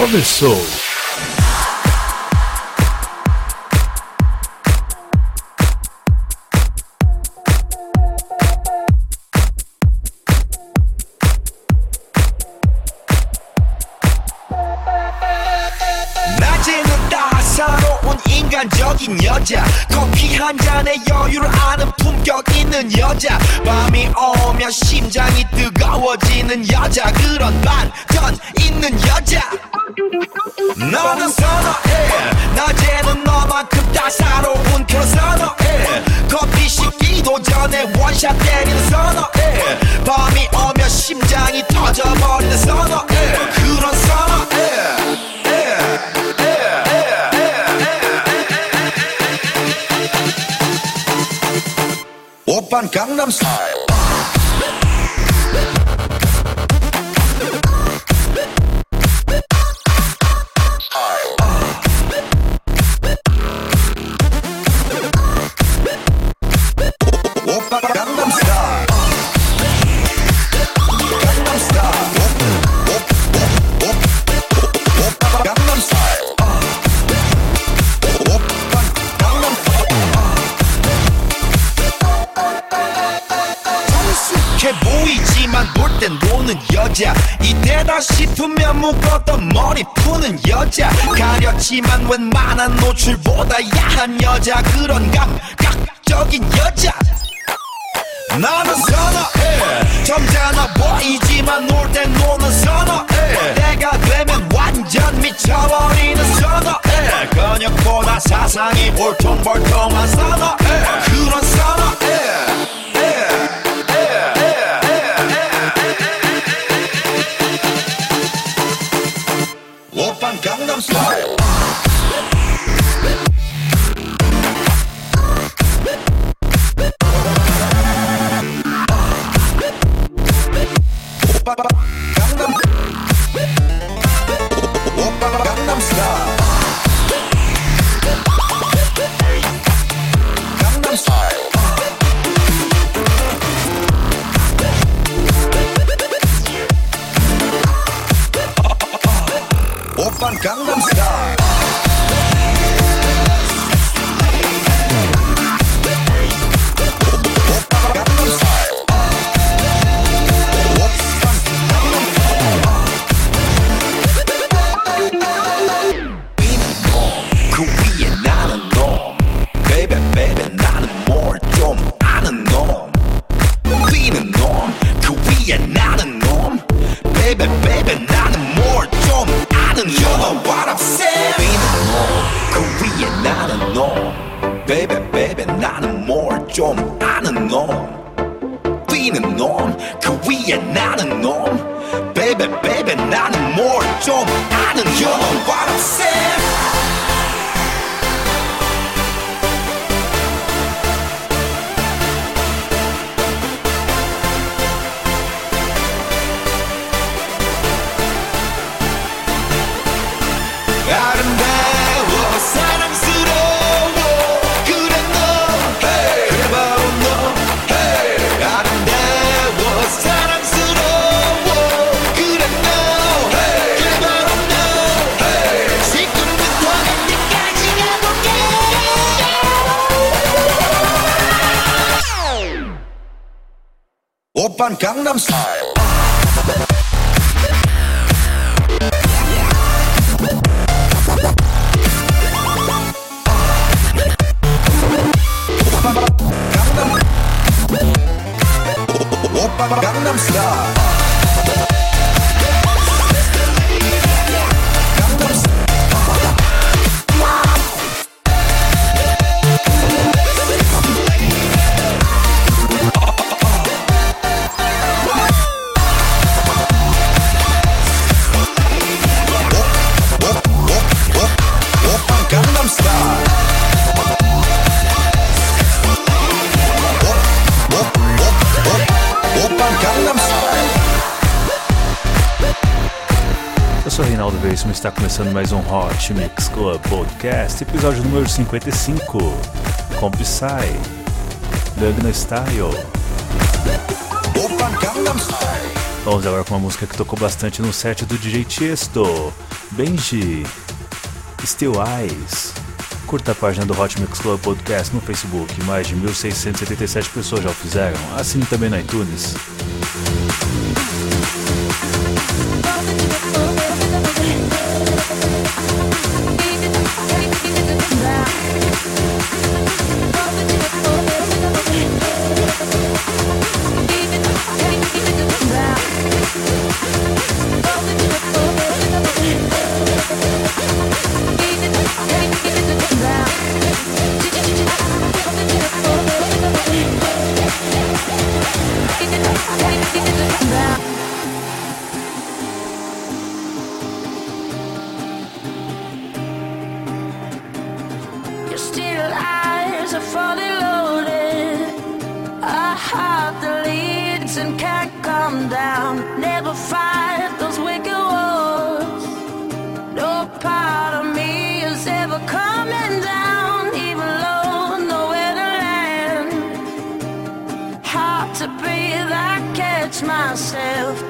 começou. Japan Gangnam Style 싶으면 묶었던 머리 푸는 여자. 가렸지만 웬만한 노출보다 야한 여자. 그런 감각적인 여자. 나는 선어해. 점잖아 보이지만 놀 땐 노는 선어해. 때가 되면 완전 미쳐버리는 선어해. 근육보다 사상이 볼통볼통한 선어해. 그런 Oppan Gangnam Style. Oppan Gangnam Style. Gangnam começando mais um Hot Mix Club Podcast, episódio número 55, com Psy, Gangnam Style. Gangnam Style. Vamos agora com uma música que tocou bastante no set do DJ Tiesto, Benji, Still Eyes. Curta a página do Hot Mix Club Podcast no Facebook, mais de 1.677 pessoas já o fizeram. Assine também no iTunes. Your eyes are fully loaded. A heart that leads and can't come down. Never fight those wicked wars. No part of me is ever coming down. Even low, nowhere to land. Hard to breathe, I catch myself.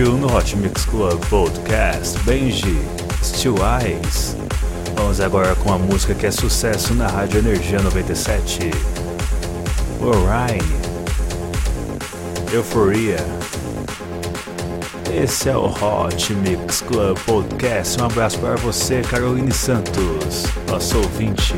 Curtiu no Hot Mix Club Podcast Benji, Still Eyes. Vamos agora com a música que é sucesso na Rádio Energia 97. Orion. Euforia. Esse é o Hot Mix Club Podcast. Um abraço para você, Caroline Santos, nosso ouvinte.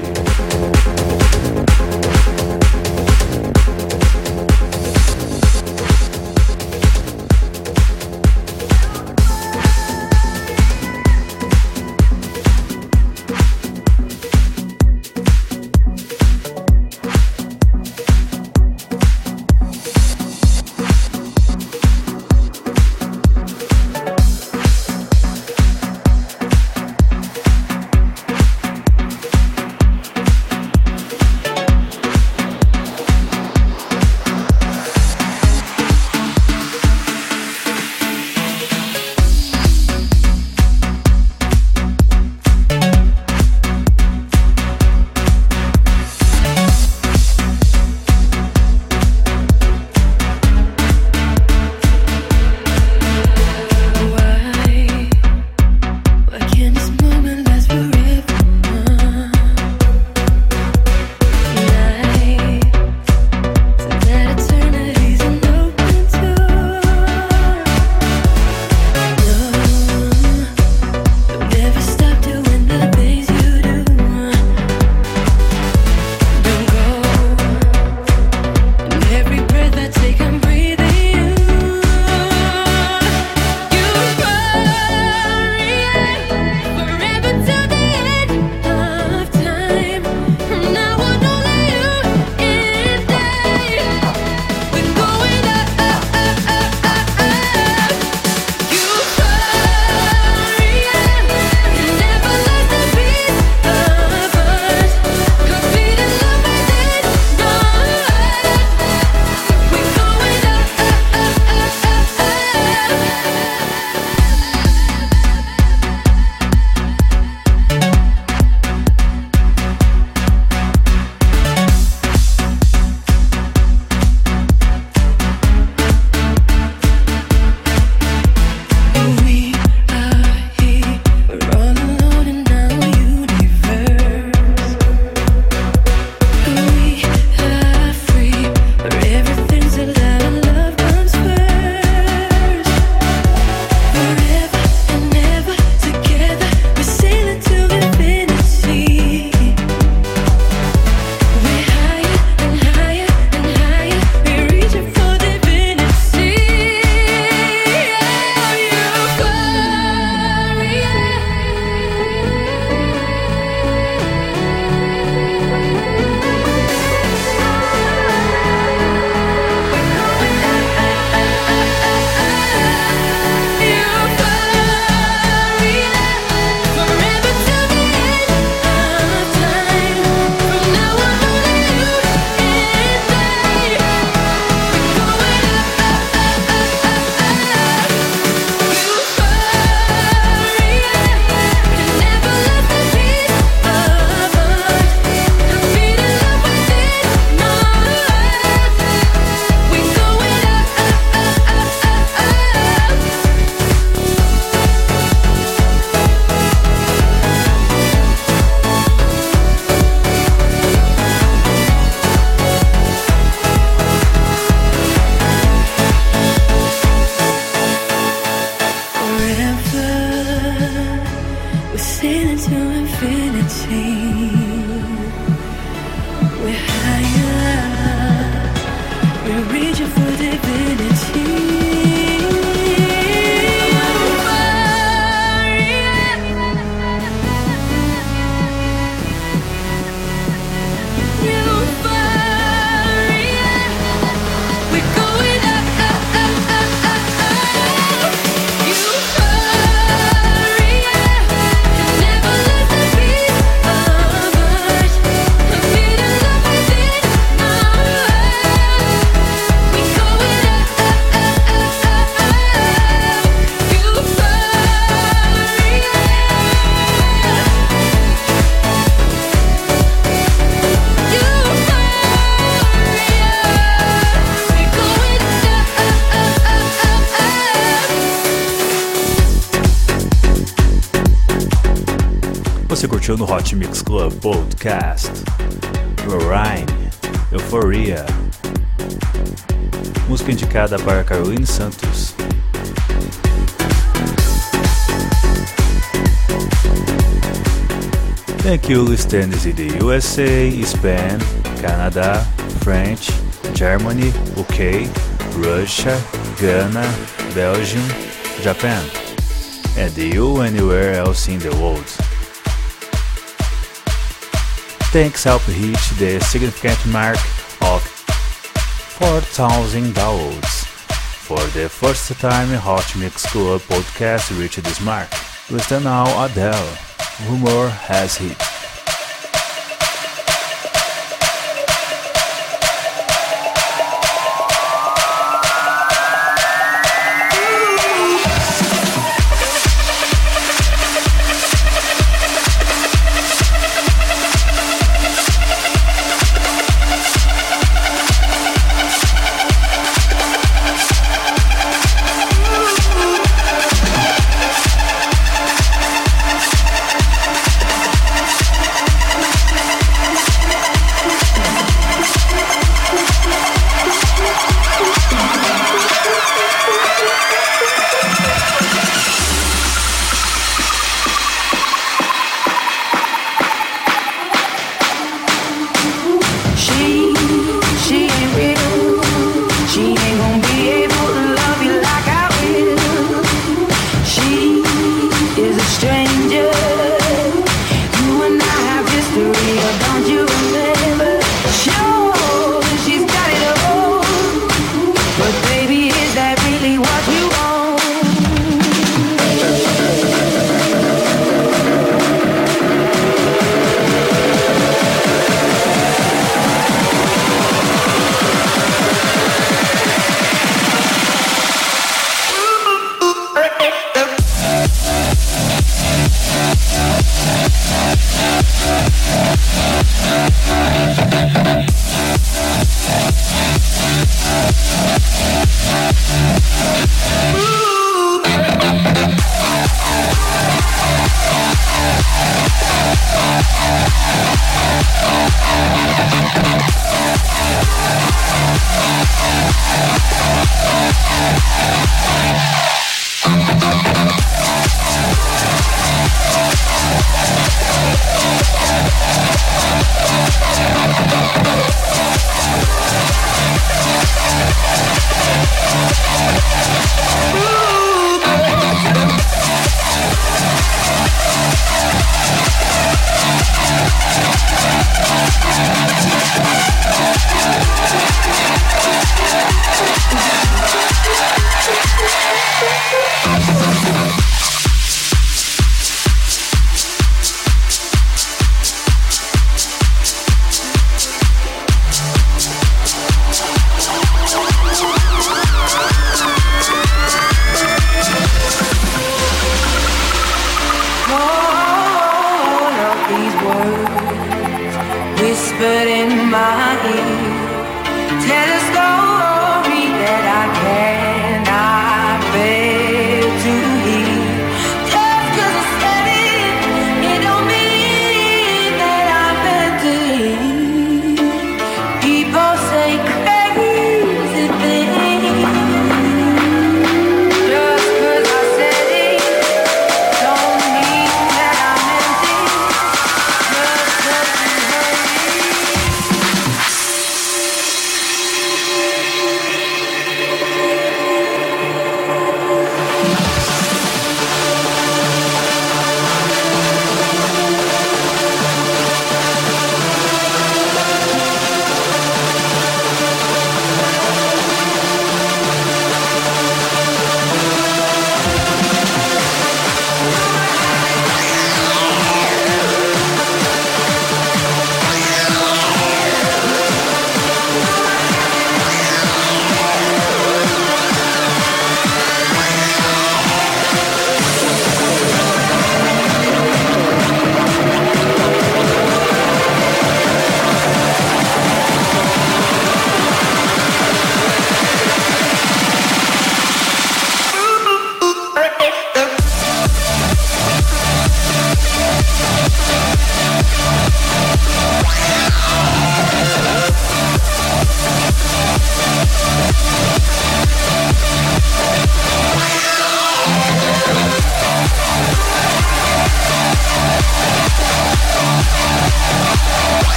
Mix Club Podcast. Rhyme, Euphoria. Música indicada para Caroline Santos. Thank you listeners in the USA, Spain, Canada, French, Germany, UK, Russia, Ghana, Belgium, Japan, and you anywhere else in the world. Thanks help reach the significant mark of 4,000 downloads. For the first time, Hot Mix Club podcast reached this mark. Listen now, Adele. Rumor has hit.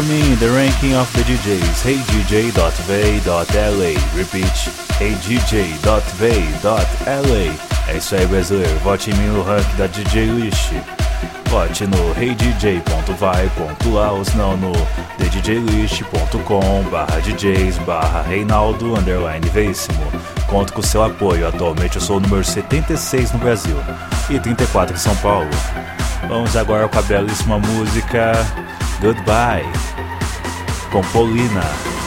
For me the ranking of the DJs. heydj.vey.la. Repeat, heydj.vey.la. É isso aí, brasileiro. Vote em mim no ranking da DJ List. Vote no heydj.vai.lá ou no thedjlist.com barra DJs barra Reinaldo underline Veríssimo. Conto com seu apoio. Atualmente eu sou o número 76 no Brasil e 34 em São Paulo. Vamos agora com a belíssima música Goodbye com Paulina.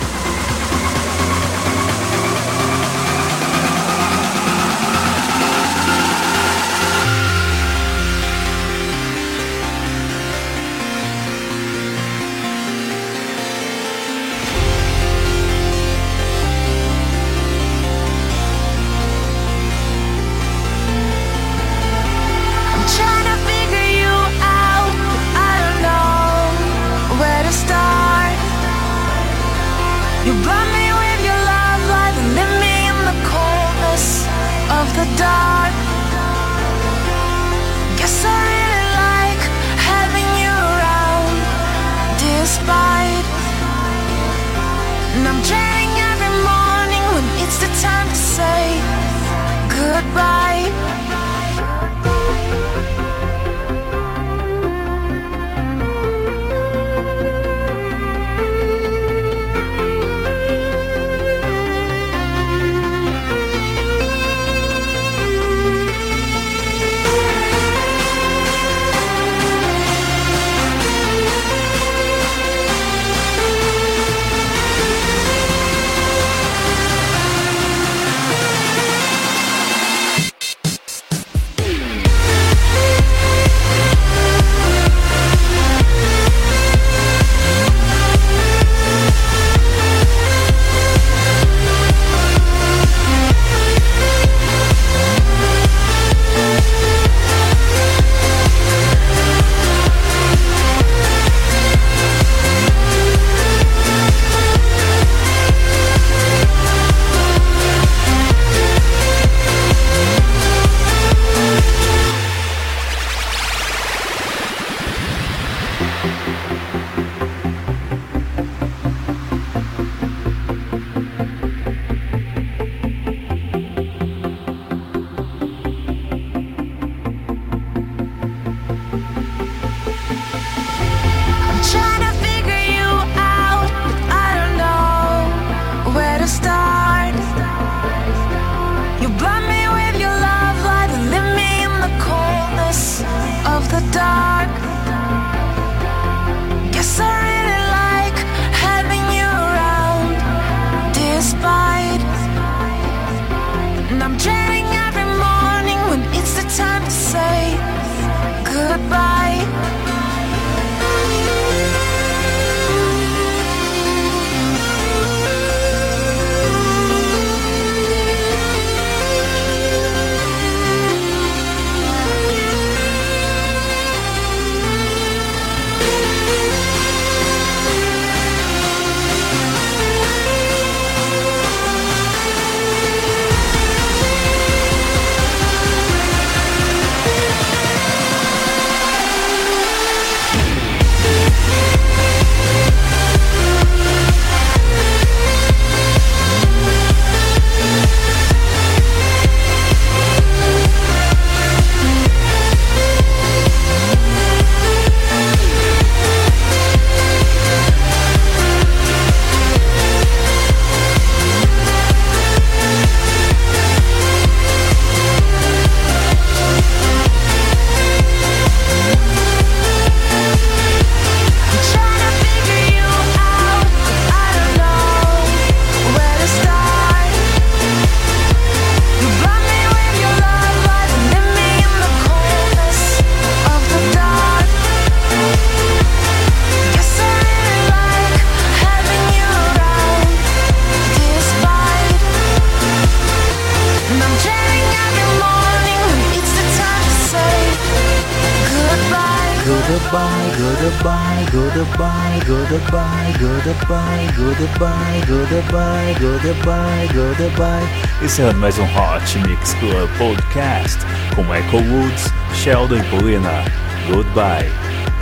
Goodbye, goodbye, goodbye, goodbye, goodbye, goodbye, goodbye, goodbye, goodbye. Encerrando mais um Hot Mix Club Podcast com Michael Woods, Sheldon e Paulina. Goodbye.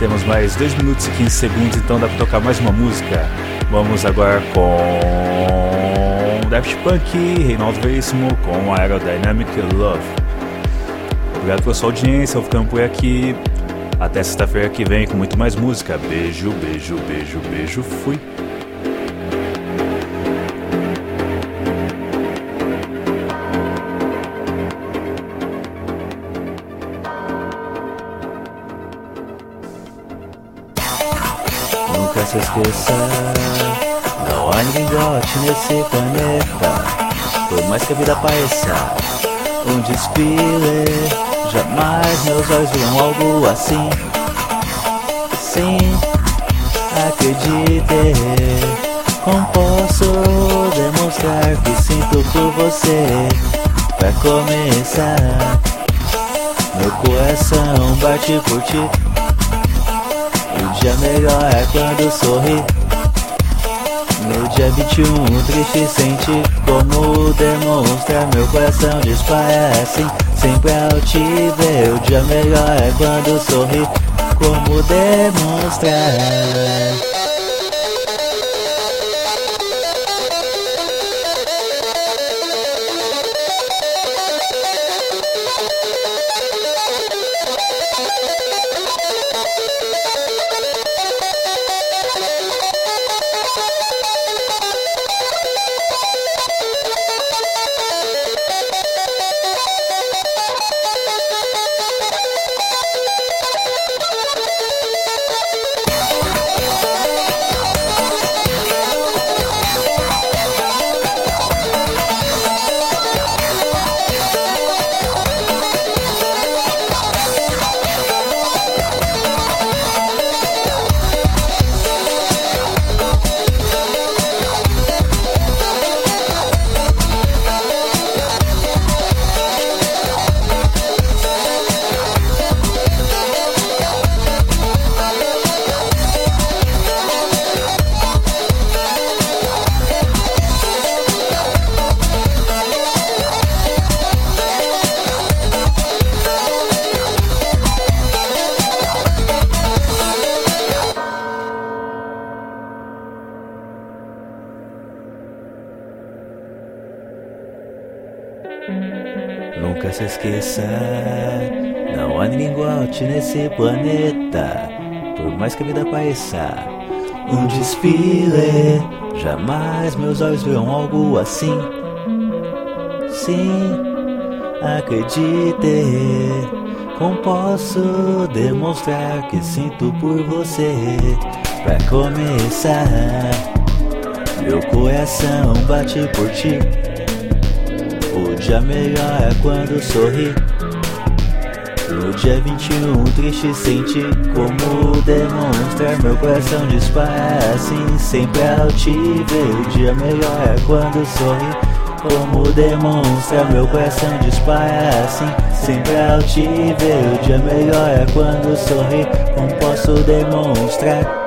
Temos mais 2 minutos e 15 segundos, então dá pra tocar mais uma música. Vamos agora com Daft Punk, Reinaldo Veríssimo com Aerodynamic Love. Obrigado pela sua audiência, eu ficando por aqui. Até sexta-feira que vem com muito mais música. Beijo, beijo, beijo, beijo. Fui. Nunca se esqueça, não há ninguém gote nesse planeta. Por mais que a vida pareça um desfile, jamais meus olhos viram algo assim. Sim, acredite, como posso demonstrar que sinto por você? Pra começar, meu coração bate por ti. O dia melhor é quando sorri. No dia 21, triste sentir como demonstrar meu coração dispara assim. Sempre ao te ver, o dia melhor é quando sorri. Como demonstrar. Nunca se esqueça, não há ninguém igual a ti nesse planeta. Por mais que a vida pareça um desfile, jamais meus olhos verão algo assim. Sim, acredite, como posso demonstrar que sinto por você? Pra começar, meu coração bate por ti. O dia melhor é quando sorri. No dia 21, triste sentir como demonstrar meu coração dispara assim. Sempre ao te ver, o dia melhor é quando sorri. Como demonstrar meu coração dispara assim. Sempre ao te ver, o dia melhor é quando sorri. Como posso demonstrar?